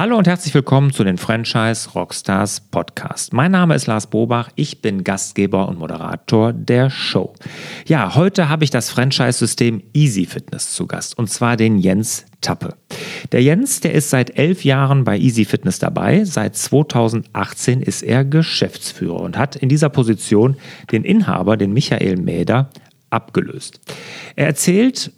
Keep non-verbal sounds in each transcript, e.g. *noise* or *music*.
Hallo und herzlich willkommen zu den Franchise Rockstars Podcast. Mein Name ist Lars Bobach, ich bin Gastgeber und Moderator der Show. Ja, heute habe ich das Franchise-System Easy Fitness zu Gast und zwar den Jens Tappe. Der Jens, der ist seit elf Jahren bei Easy Fitness dabei. Seit 2018 ist er Geschäftsführer und hat in dieser Position den Inhaber, den Michael Mäder, abgelöst. Er erzählt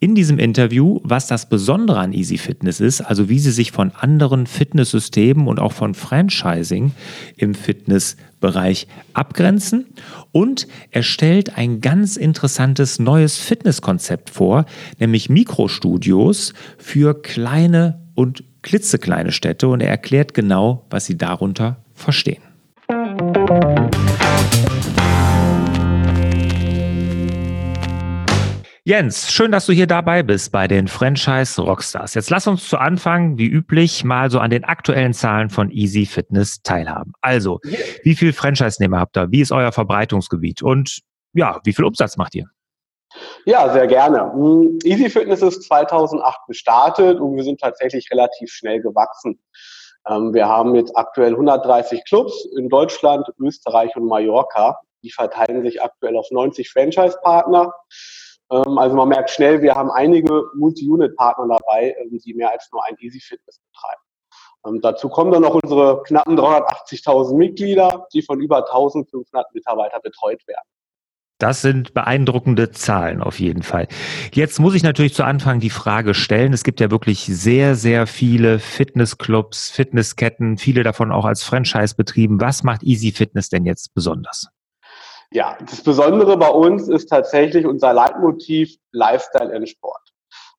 in diesem Interview, was das Besondere an Easy Fitness ist, also wie sie sich von anderen Fitnesssystemen und auch von Franchising im Fitnessbereich abgrenzen. Und er stellt ein ganz interessantes neues Fitnesskonzept vor, nämlich Mikrostudios für kleine und klitzekleine Städte. Und er erklärt genau, was sie darunter verstehen. Jens, schön, dass du hier dabei bist bei den Franchise Rockstars. Jetzt lass uns zu Anfang, wie üblich, mal so an den aktuellen Zahlen von Easy Fitness teilhaben. Also, wie viel Franchise-Nehmer habt ihr? Wie ist euer Verbreitungsgebiet? Und ja, wie viel Umsatz macht ihr? Ja, sehr gerne. Hm, Easy Fitness ist 2008 gestartet und wir sind tatsächlich relativ schnell gewachsen. Ähm, wir haben jetzt aktuell 130 Clubs in Deutschland, Österreich und Mallorca. Die verteilen sich aktuell auf 90 Franchise-Partner. Ähm, also man merkt schnell, wir haben einige Multi-Unit-Partner dabei, ähm, die mehr als nur ein Easy Fitness betreiben. Ähm, dazu kommen dann noch unsere knappen 380.000 Mitglieder, die von über 1500 Mitarbeitern betreut werden. Das sind beeindruckende Zahlen auf jeden Fall. Jetzt muss ich natürlich zu Anfang die Frage stellen. Es gibt ja wirklich sehr, sehr viele Fitnessclubs, Fitnessketten, viele davon auch als Franchise betrieben. Was macht Easy Fitness denn jetzt besonders? Ja, das Besondere bei uns ist tatsächlich unser Leitmotiv Lifestyle and Sport.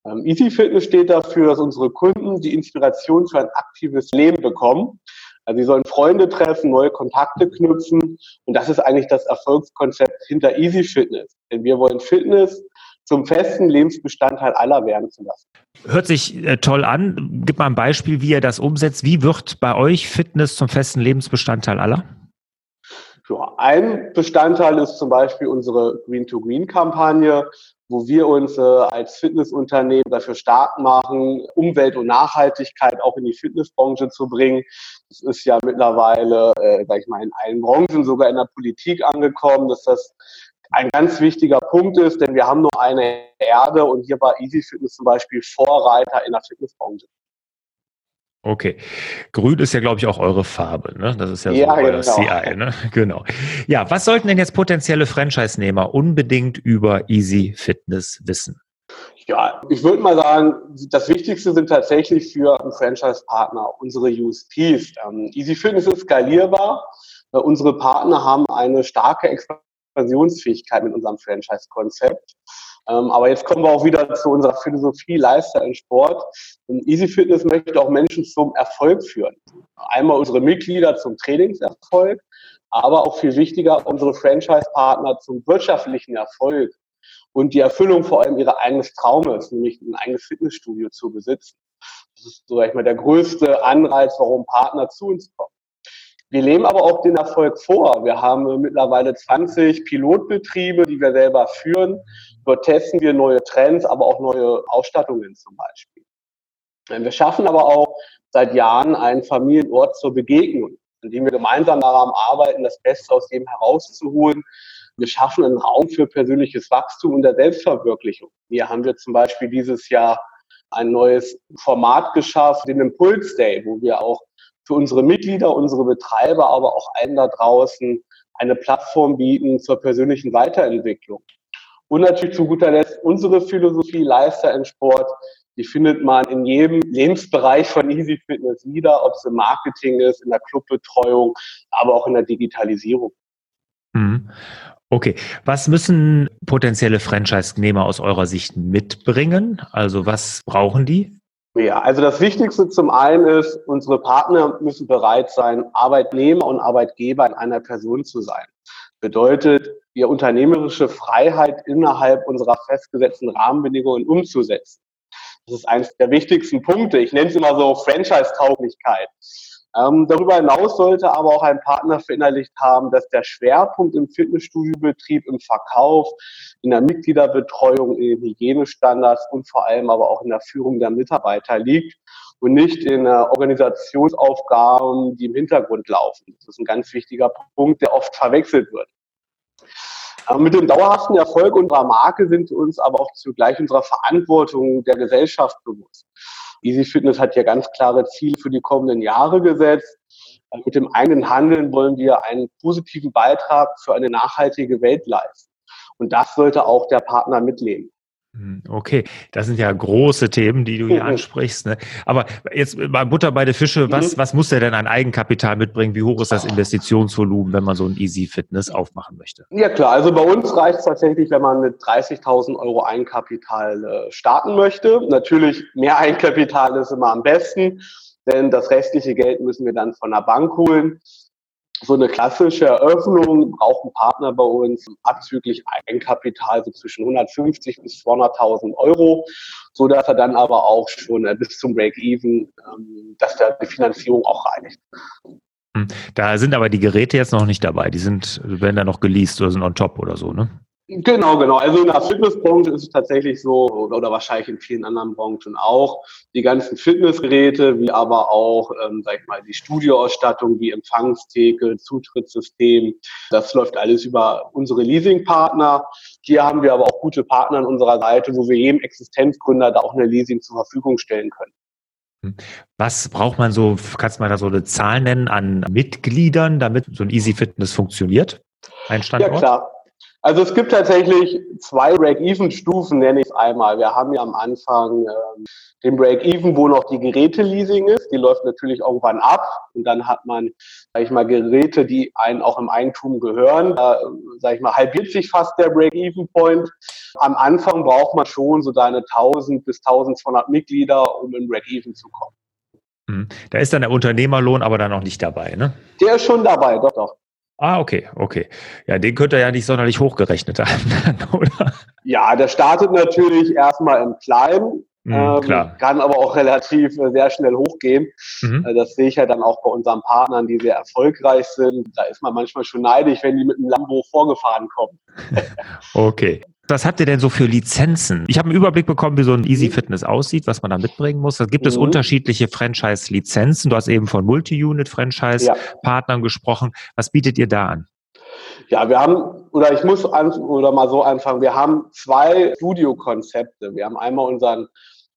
Ähm, Easy Fitness steht dafür, dass unsere Kunden die Inspiration für ein aktives Leben bekommen. Also sie sollen Freunde treffen, neue Kontakte knüpfen und das ist eigentlich das Erfolgskonzept hinter Easy Fitness. Denn wir wollen Fitness zum festen Lebensbestandteil aller werden zu lassen. Hört sich äh, toll an. Gib mal ein Beispiel, wie ihr das umsetzt. Wie wird bei euch Fitness zum festen Lebensbestandteil aller? Ja, ein Bestandteil ist zum Beispiel unsere Green-to-Green-Kampagne, wo wir uns äh, als Fitnessunternehmen dafür stark machen, Umwelt und Nachhaltigkeit auch in die Fitnessbranche zu bringen. Das ist ja mittlerweile, äh, sag ich mal, in allen Branchen, sogar in der Politik angekommen, dass das ein ganz wichtiger Punkt ist, denn wir haben nur eine Erde und hier war Easy Fitness zum Beispiel Vorreiter in der Fitnessbranche. Okay. Grün ist ja, glaube ich, auch eure Farbe. Ne? Das ist ja, ja so euer genau. CI. Ne? *laughs* Genau. Ja, was sollten denn jetzt potenzielle Franchise-Nehmer unbedingt über Easy Fitness wissen? Ja, ich würde mal sagen, das Wichtigste sind tatsächlich für einen Franchise-Partner unsere USPs. Ähm, Easy Fitness ist skalierbar. Äh, unsere Partner haben eine starke Expansionsfähigkeit mit unserem Franchise-Konzept. Ähm, aber jetzt kommen wir auch wieder zu unserer Philosophie Lifestyle und Sport. Easy Fitness möchte auch Menschen zum Erfolg führen. Einmal unsere Mitglieder zum Trainingserfolg, aber auch viel wichtiger unsere Franchise-Partner zum wirtschaftlichen Erfolg und die Erfüllung vor allem ihrer eigenes Traumes, nämlich ein eigenes Fitnessstudio zu besitzen. Das ist, sag ich mal, der größte Anreiz, warum Partner zu uns kommen. Wir leben aber auch den Erfolg vor. Wir haben mittlerweile 20 Pilotbetriebe, die wir selber führen. Dort testen wir neue Trends, aber auch neue Ausstattungen zum Beispiel. Wir schaffen aber auch seit Jahren einen Familienort zur Begegnung, in dem wir gemeinsam daran arbeiten, das Beste aus dem herauszuholen. Wir schaffen einen Raum für persönliches Wachstum und der Selbstverwirklichung. Hier haben wir zum Beispiel dieses Jahr ein neues Format geschafft, den Impulse Day, wo wir auch für unsere Mitglieder, unsere Betreiber, aber auch allen da draußen eine Plattform bieten zur persönlichen Weiterentwicklung. Und natürlich zu guter Letzt unsere Philosophie Lifestyle in Sport. Die findet man in jedem Lebensbereich von Easy Fitness wieder, ob es im Marketing ist, in der Clubbetreuung, aber auch in der Digitalisierung. Mhm. Okay, was müssen potenzielle Franchise-Nehmer aus eurer Sicht mitbringen? Also was brauchen die? Ja, also das Wichtigste zum einen ist, unsere Partner müssen bereit sein, Arbeitnehmer und Arbeitgeber in einer Person zu sein. Bedeutet, die unternehmerische Freiheit innerhalb unserer festgesetzten Rahmenbedingungen umzusetzen. Das ist eines der wichtigsten Punkte. Ich nenne es immer so Franchise-Tauglichkeit. Ähm, darüber hinaus sollte aber auch ein Partner verinnerlicht haben, dass der Schwerpunkt im Fitnessstudiobetrieb, im Verkauf, in der Mitgliederbetreuung, in den Hygienestandards und vor allem aber auch in der Führung der Mitarbeiter liegt und nicht in äh, Organisationsaufgaben, die im Hintergrund laufen. Das ist ein ganz wichtiger Punkt, der oft verwechselt wird. Aber mit dem dauerhaften Erfolg unserer Marke sind wir uns aber auch zugleich unserer Verantwortung der Gesellschaft bewusst. Easy Fitness hat ja ganz klare Ziele für die kommenden Jahre gesetzt. Mit dem eigenen Handeln wollen wir einen positiven Beitrag für eine nachhaltige Welt leisten. Und das sollte auch der Partner mitleben. Hm, okay, das sind ja große Themen, die du hier mhm. ansprichst. Ne? Aber jetzt bei Butter bei der Fische, was, mhm. was muss der denn an Eigenkapital mitbringen? Wie hoch ist das Investitionsvolumen, wenn man so ein Easy Fitness aufmachen möchte? Ja klar, also bei uns reicht es tatsächlich, wenn man mit 30.000 Euro Eigenkapital äh, starten möchte. Natürlich mehr Eigenkapital ist immer am besten, denn das restliche Geld müssen wir dann von der Bank holen so eine klassische Eröffnung braucht ein Partner bei uns abzüglich Eigenkapital so zwischen 150 bis 200.000 Euro, so dass er dann aber auch schon äh, bis zum Break-Even, ähm, dass da die Finanzierung auch reicht. Hm. Da sind aber die Geräte jetzt noch nicht dabei. Die sind, werden da noch geleast oder sind on top oder so, ne? Genau, genau. Also in der Fitnessbranche ist es tatsächlich so, oder wahrscheinlich in vielen anderen Branchen auch, die ganzen Fitnessgeräte, wie aber auch, ähm, sag ich mal, die Studioausstattung, wie Empfangstheke, Zutrittssystem, das läuft alles über unsere Leasingpartner. Hier haben wir aber auch gute Partner an unserer Seite, wo wir jedem Existenzgründer da auch eine Leasing zur Verfügung stellen können. Hm. Was braucht man so, kannst du mal da so eine Zahl nennen an Mitgliedern, damit so ein Easy Fitness funktioniert? Ein Standort? Ja, klar. Also es gibt tatsächlich zwei Break-Even-Stufen, nenne ich es einmal. Wir haben ja am Anfang ähm, den Break-Even, wo noch die Geräte-Leasing ist. Die läuft natürlich irgendwann ab und dann hat man, sage ich mal, Geräte, die einen auch im Eigentum gehören. Da, sage ich mal, halbiert sich fast der Break-Even-Point. Am Anfang braucht man schon so deine 1000 bis 1200 Mitglieder, um in Break-Even zu kommen. Hm. Da ist dann der Unternehmerlohn aber dann noch nicht dabei, ne? Der ist schon dabei, doch, doch. Ah, okay, okay. Ja, den könnte er ja nicht sonderlich hochgerechnet *laughs* haben, oder? Ja, der startet natürlich erstmal im Kleinen, mhm, ähm, kann aber auch relativ äh, sehr schnell hochgehen. Mhm. Äh, das sehe ich ja dann auch bei unseren Partnern, die sehr erfolgreich sind. Da ist man manchmal schon neidisch, wenn die mit einem Lambo vorgefahren kommen. *laughs* okay. Was habt ihr denn so für Lizenzen? Ich habe einen Überblick bekommen, wie so ein Easy Fitness aussieht, was man da mitbringen muss. Da gibt es mhm. unterschiedliche Franchise-Lizenzen. Du hast eben von Multi-Unit-Franchise-Partnern ja. gesprochen. Was bietet ihr da an? Ja, wir haben, oder ich muss an, oder mal so anfangen, wir haben zwei Studio-Konzepte. Wir haben einmal unseren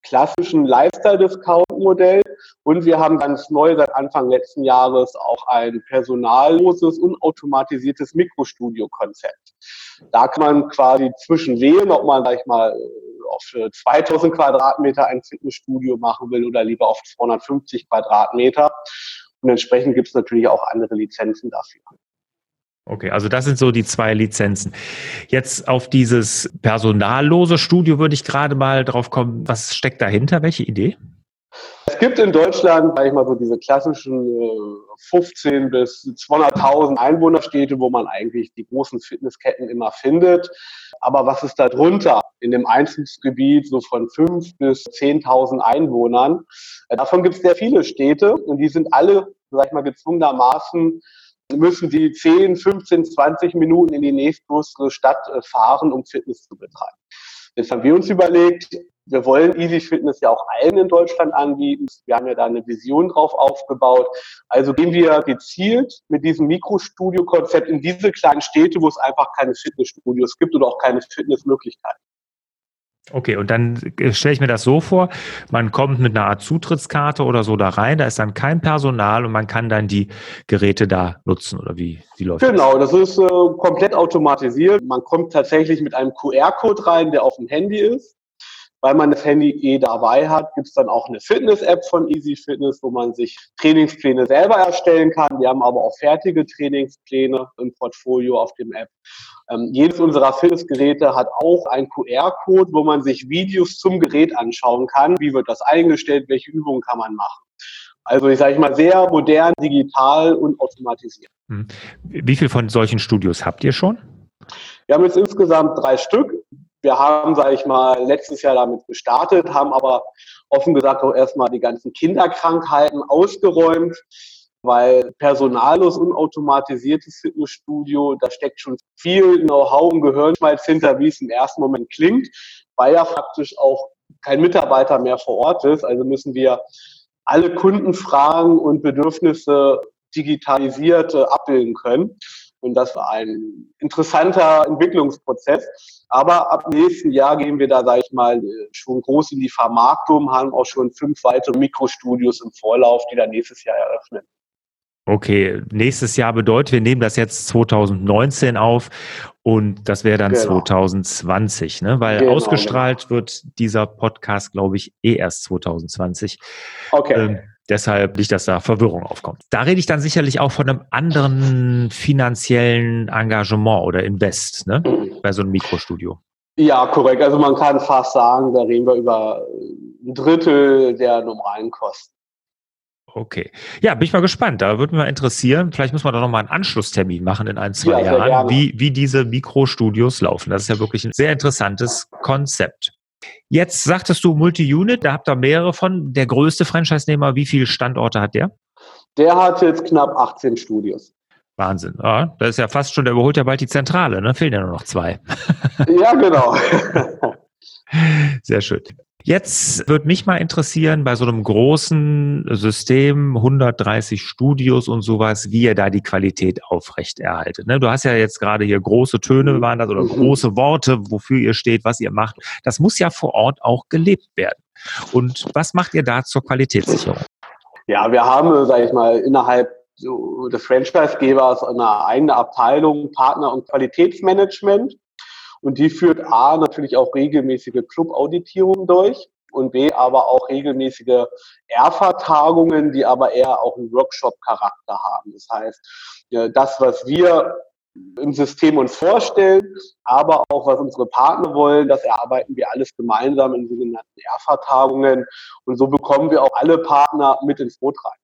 klassischen Lifestyle-Discount-Modell und wir haben ganz neu seit Anfang letzten Jahres auch ein personalloses, unautomatisiertes Mikrostudio-Konzept. Da kann man quasi zwischen wählen, ob man, sag ich mal, auf 2000 Quadratmeter ein Fitnessstudio machen will oder lieber auf 250 Quadratmeter. Und entsprechend gibt es natürlich auch andere Lizenzen dafür. Okay, also das sind so die zwei Lizenzen. Jetzt auf dieses personallose Studio würde ich gerade mal drauf kommen. Was steckt dahinter? Welche Idee? Es gibt in Deutschland, sag ich mal, so diese klassischen 15 äh, bis 200.000 Einwohnerstädte, wo man eigentlich die großen Fitnessketten immer findet. Aber was ist da drunter? In dem Einzugsgebiet so von 5 bis 10.000 Einwohnern. Äh, davon gibt es sehr viele Städte und die sind alle, sag ich mal, gezwungenermaßen müssen die 10, 15, 20 Minuten in die nächstgrößere Stadt äh, fahren, um Fitness zu betreiben. Jetzt haben wir uns überlegt, wir wollen Easy Fitness ja auch allen in Deutschland anbieten. Wir haben ja da eine Vision drauf aufgebaut. Also gehen wir gezielt mit diesem Mikrostudio-Konzept in diese kleinen Städte, wo es einfach keine Fitnessstudios gibt oder auch keine Fitnessmöglichkeiten. Okay, und dann äh, stelle ich mir das so vor, man kommt mit einer Art Zutrittskarte oder so da rein, da ist dann kein Personal und man kann dann die Geräte da nutzen oder wie, wie läuft genau, das? Das ist äh, komplett automatisiert. Man kommt tatsächlich mit einem QR-Code rein, der auf dem Handy ist weil man das Handy eh dabei hat, gibt es dann auch eine Fitness-App von Easy Fitness, wo man sich Trainingspläne selber erstellen kann. Wir haben aber auch fertige Trainingspläne im Portfolio auf dem App. Ähm, jedes unserer Fitnessgeräte hat auch einen QR-Code, wo man sich Videos zum Gerät anschauen kann. Wie wird das eingestellt? Welche Übungen kann man machen? Also ich sage mal sehr modern, digital und automatisiert. Hm. Wie viele von solchen Studios habt ihr schon? Wir haben jetzt insgesamt drei Stück. Wir haben, sage ich mal, letztes Jahr damit gestartet, haben aber offen gesagt auch erstmal die ganzen Kinderkrankheiten ausgeräumt, weil personallos unautomatisiertes Fitnessstudio, da steckt schon viel Know-how und Gehirnschmalz hinter, wie es im ersten Moment klingt, weil ja faktisch auch kein Mitarbeiter mehr vor Ort ist. Also müssen wir alle Kundenfragen und Bedürfnisse digitalisiert äh, abbilden können. Und das war ein interessanter Entwicklungsprozess. Aber ab nächsten Jahr gehen wir da, sage ich mal, schon groß in die Vermarktung, haben auch schon fünf weitere Mikrostudios im Vorlauf, die dann nächstes Jahr eröffnen. Okay, nächstes Jahr bedeutet, wir nehmen das jetzt 2019 auf und das wäre dann genau. 2020, ne? Weil genau, ausgestrahlt genau. wird dieser Podcast, glaube ich, eh erst 2020. Okay. Ähm, deshalb nicht, dass da Verwirrung aufkommt. Da rede ich dann sicherlich auch von einem anderen finanziellen Engagement oder Invest, ne? Bei so einem Mikrostudio. Ja, korrekt. Also man kann fast sagen, da reden wir über ein Drittel der normalen Kosten. Okay. Ja, bin ich mal gespannt. Da würde mich mal interessieren. Vielleicht muss man da nochmal einen Anschlusstermin machen in ein, zwei ja, Jahren, wie, wie diese Mikrostudios laufen. Das ist ja wirklich ein sehr interessantes Konzept. Jetzt sagtest du Multi-Unit, da habt ihr mehrere von. Der größte Franchise-Nehmer, wie viele Standorte hat der? Der hat jetzt knapp 18 Studios. Wahnsinn. Ja, das ist ja fast schon, der überholt ja bald die Zentrale, ne? Fehlen ja nur noch zwei. Ja, genau. *laughs* Sehr schön. Jetzt würde mich mal interessieren, bei so einem großen System, 130 Studios und sowas, wie ihr da die Qualität aufrechterhaltet. Ne? Du hast ja jetzt gerade hier große Töne waren das oder mhm. große Worte, wofür ihr steht, was ihr macht. Das muss ja vor Ort auch gelebt werden. Und was macht ihr da zur Qualitätssicherung? Ja, wir haben, sage ich mal, innerhalb des Franchise-Gebers eine eigene Abteilung Partner- und Qualitätsmanagement. Und die führt A natürlich auch regelmäßige Club-Auditierungen durch und B aber auch regelmäßige Erfa-Tagungen, die aber eher auch einen Workshop-Charakter haben. Das heißt, das, was wir im System uns vorstellen, aber auch was unsere Partner wollen, das erarbeiten wir alles gemeinsam in sogenannten Erfa-Tagungen und so bekommen wir auch alle Partner mit ins Boot rein.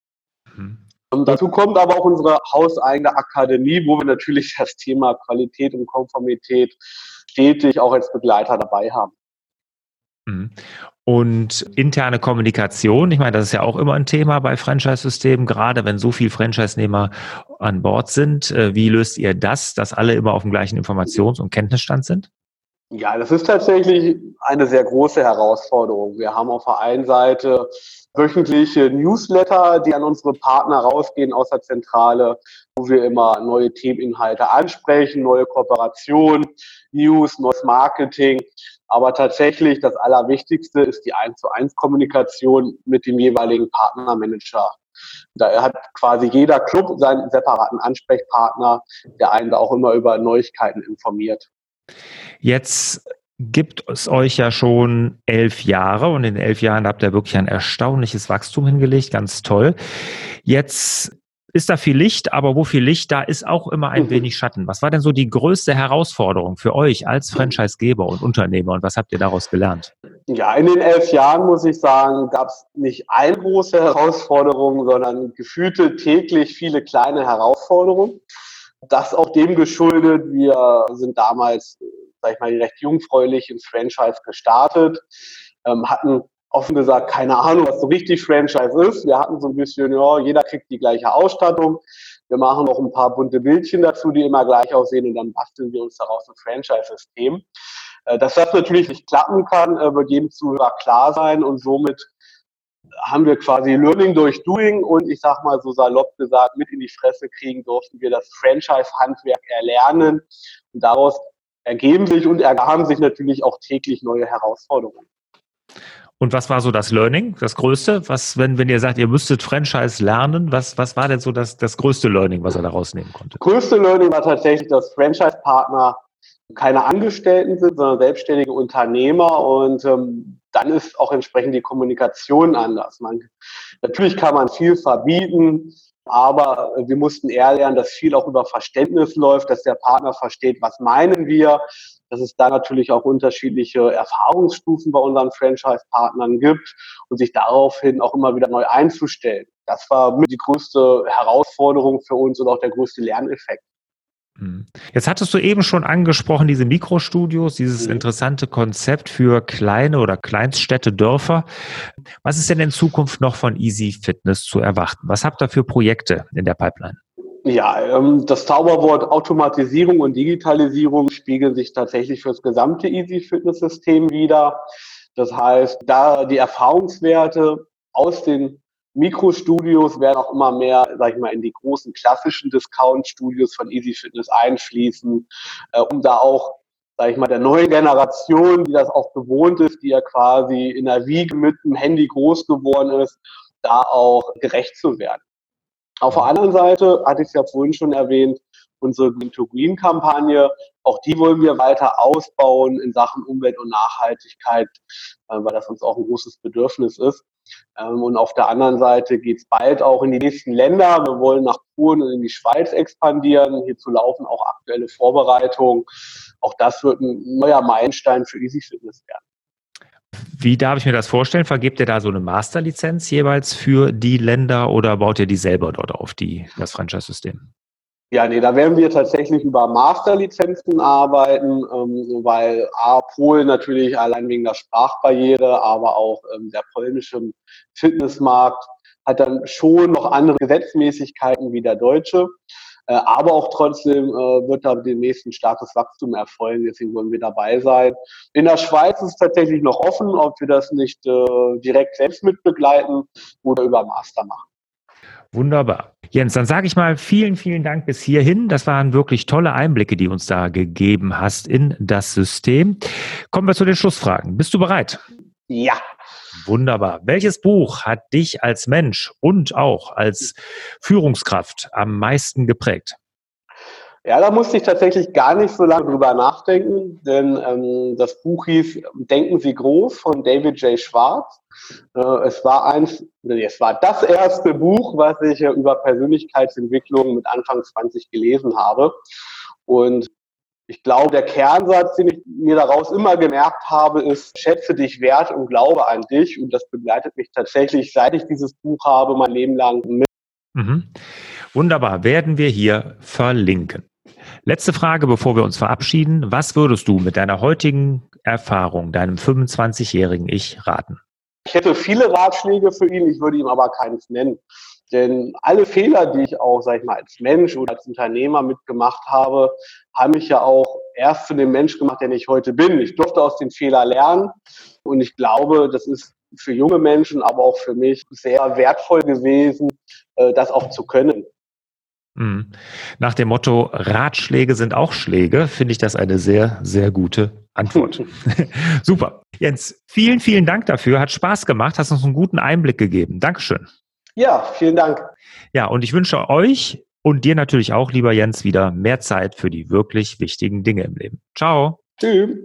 Und dazu kommt aber auch unsere hauseigene Akademie, wo wir natürlich das Thema Qualität und Konformität stetig auch als Begleiter dabei haben. Mhm. Und interne Kommunikation, ich meine, das ist ja auch immer ein Thema bei Franchise-Systemen, gerade wenn so viele Franchise-Nehmer an Bord sind. Äh, wie löst ihr das, dass alle immer auf dem gleichen Informations- und Kenntnisstand sind? Ja, das ist tatsächlich eine sehr große Herausforderung. Wir haben auf der einen Seite wöchentliche Newsletter, die an unsere Partner rausgehen aus der Zentrale, wo wir immer neue Themeninhalte ansprechen, neue Kooperationen, News, neues Marketing. Aber tatsächlich das Allerwichtigste ist die 1 zu 1 Kommunikation mit dem jeweiligen Partnermanager. Da hat quasi jeder Club seinen separaten Ansprechpartner, der einen da auch immer über Neuigkeiten informiert. Jetzt gibt es euch ja schon elf Jahre und in elf Jahren habt ihr wirklich ein erstaunliches Wachstum hingelegt, ganz toll. Jetzt ist da viel Licht, aber wo viel Licht, da ist auch immer ein mhm. wenig Schatten. Was war denn so die größte Herausforderung für euch als Franchisegeber und Unternehmer und was habt ihr daraus gelernt? Ja, in den elf Jahren muss ich sagen, gab es nicht eine große Herausforderung, sondern gefühlte täglich viele kleine Herausforderungen. Das auch dem geschuldet, wir sind damals sag ich mal, recht jungfräulich ins Franchise gestartet, ähm, hatten offen gesagt keine Ahnung, was so richtig Franchise ist. Wir hatten so ein bisschen, ja, jeder kriegt die gleiche Ausstattung. Wir machen noch ein paar bunte Bildchen dazu, die immer gleich aussehen und dann basteln wir uns daraus ein Franchise-System. Äh, dass das natürlich nicht klappen kann, äh, wird jedem Zuhörer klar sein und somit haben wir quasi Learning durch Doing und ich sag mal so salopp gesagt, mit in die Fresse kriegen durften wir das Franchise-Handwerk erlernen und daraus ergeben sich und ergaben sich natürlich auch täglich neue Herausforderungen. Und was war so das Learning, das Größte? Was, wenn, wenn ihr sagt, ihr müsstet Franchise lernen, was, was war denn so das, das größte Learning, was er daraus nehmen konnte? Größte Learning war tatsächlich, dass Franchise-Partner keine Angestellten sind, sondern selbstständige Unternehmer und ähm, dann ist auch entsprechend die Kommunikation anders. Man, natürlich kann man viel verbieten, aber wir mussten eher lernen, dass viel auch über Verständnis läuft, dass der Partner versteht, was meinen wir, dass es da natürlich auch unterschiedliche Erfahrungsstufen bei unseren Franchise-Partnern gibt und sich daraufhin auch immer wieder neu einzustellen. Das war die größte Herausforderung für uns und auch der größte Lerneffekt. Mhm. Jetzt hattest du eben schon angesprochen, diese Mikrostudios, dieses mhm. interessante Konzept für kleine oder Kleinststädte, Dörfer. Was ist denn in Zukunft noch von Easy Fitness zu erwarten? Was habt ihr für Projekte in der Pipeline? Ja, ähm, das Zauberwort Automatisierung und Digitalisierung spiegeln sich tatsächlich für das gesamte Easy Fitness System wieder. Das heißt, da die Erfahrungswerte aus den Mikrostudios werden auch immer mehr, sag ich mal, in die großen klassischen Discount-Studios von Easy Fitness einfließen, äh, um da auch, sag ich mal, der neuen Generation, die das auch gewohnt ist, die ja quasi in der Wiege mit dem Handy groß geworden ist, da auch gerecht zu werden. Auf der anderen Seite, hatte ich es ja vorhin schon erwähnt, unsere Green to Green Kampagne, auch die wollen wir weiter ausbauen in Sachen Umwelt und Nachhaltigkeit, äh, weil das uns auch ein großes Bedürfnis ist. Ähm, und auf der anderen Seite geht es bald auch in die nächsten Länder. Wir wollen nach Polen und in die Schweiz expandieren. Hierzu laufen auch aktuelle Vorbereitungen. Auch das wird ein neuer Meilenstein für Easy Fitness werden. Wie darf ich mir das vorstellen? Vergebt ihr da so eine Masterlizenz jeweils für die Länder oder baut ihr die selber dort auf, die, das Franchise-System? Ja, nee, da werden wir tatsächlich über Masterlizenzen arbeiten, ähm, weil A, Polen natürlich allein wegen der Sprachbarriere, aber auch ähm, der polnische Fitnessmarkt hat dann schon noch andere Gesetzmäßigkeiten wie der deutsche. Äh, aber auch trotzdem äh, wird da demnächst ein starkes Wachstum erfolgen, deswegen wollen wir dabei sein. In der Schweiz ist es tatsächlich noch offen, ob wir das nicht äh, direkt selbst mitbegleiten oder über Master machen. Wunderbar. Jens, dann sage ich mal vielen, vielen Dank bis hierhin. Das waren wirklich tolle Einblicke, die uns da gegeben hast in das System. Kommen wir zu den Schlussfragen. Bist du bereit? Ja. Wunderbar. Welches Buch hat dich als Mensch und auch als Führungskraft am meisten geprägt? Ja, da musste ich tatsächlich gar nicht so lange drüber nachdenken, denn ähm, das Buch hieß Denken Sie groß von David J. Schwarz. Äh, es war eins, nee, es war das erste Buch, was ich äh, über Persönlichkeitsentwicklung mit Anfang 20 gelesen habe. Und ich glaube, der Kernsatz, den ich mir daraus immer gemerkt habe, ist, schätze dich wert und glaube an dich. Und das begleitet mich tatsächlich, seit ich dieses Buch habe, mein Leben lang mit. Mhm. Wunderbar, werden wir hier verlinken. Letzte Frage, bevor wir uns verabschieden. Was würdest du mit deiner heutigen Erfahrung, deinem 25-jährigen Ich raten? Ich hätte viele Ratschläge für ihn, ich würde ihm aber keins nennen. Denn alle Fehler, die ich auch, sag ich mal, als Mensch oder als Unternehmer mitgemacht habe, haben mich ja auch erst zu dem Mensch gemacht, der ich heute bin. Ich durfte aus den Fehlern lernen und ich glaube, das ist für junge Menschen, aber auch für mich sehr wertvoll gewesen, äh, das auch zu können. Mhm. Nach dem Motto, Ratschläge sind auch Schläge, finde ich das eine sehr, sehr gute Antwort. *laughs* Super. Jens, vielen, vielen Dank dafür. Hat Spaß gemacht, hast uns einen guten Einblick gegeben. Dankeschön. Ja, vielen Dank. Ja, und ich wünsche euch und dir natürlich auch, lieber Jens, wieder mehr Zeit für die wirklich wichtigen Dinge im Leben. Ciao. Tschüss.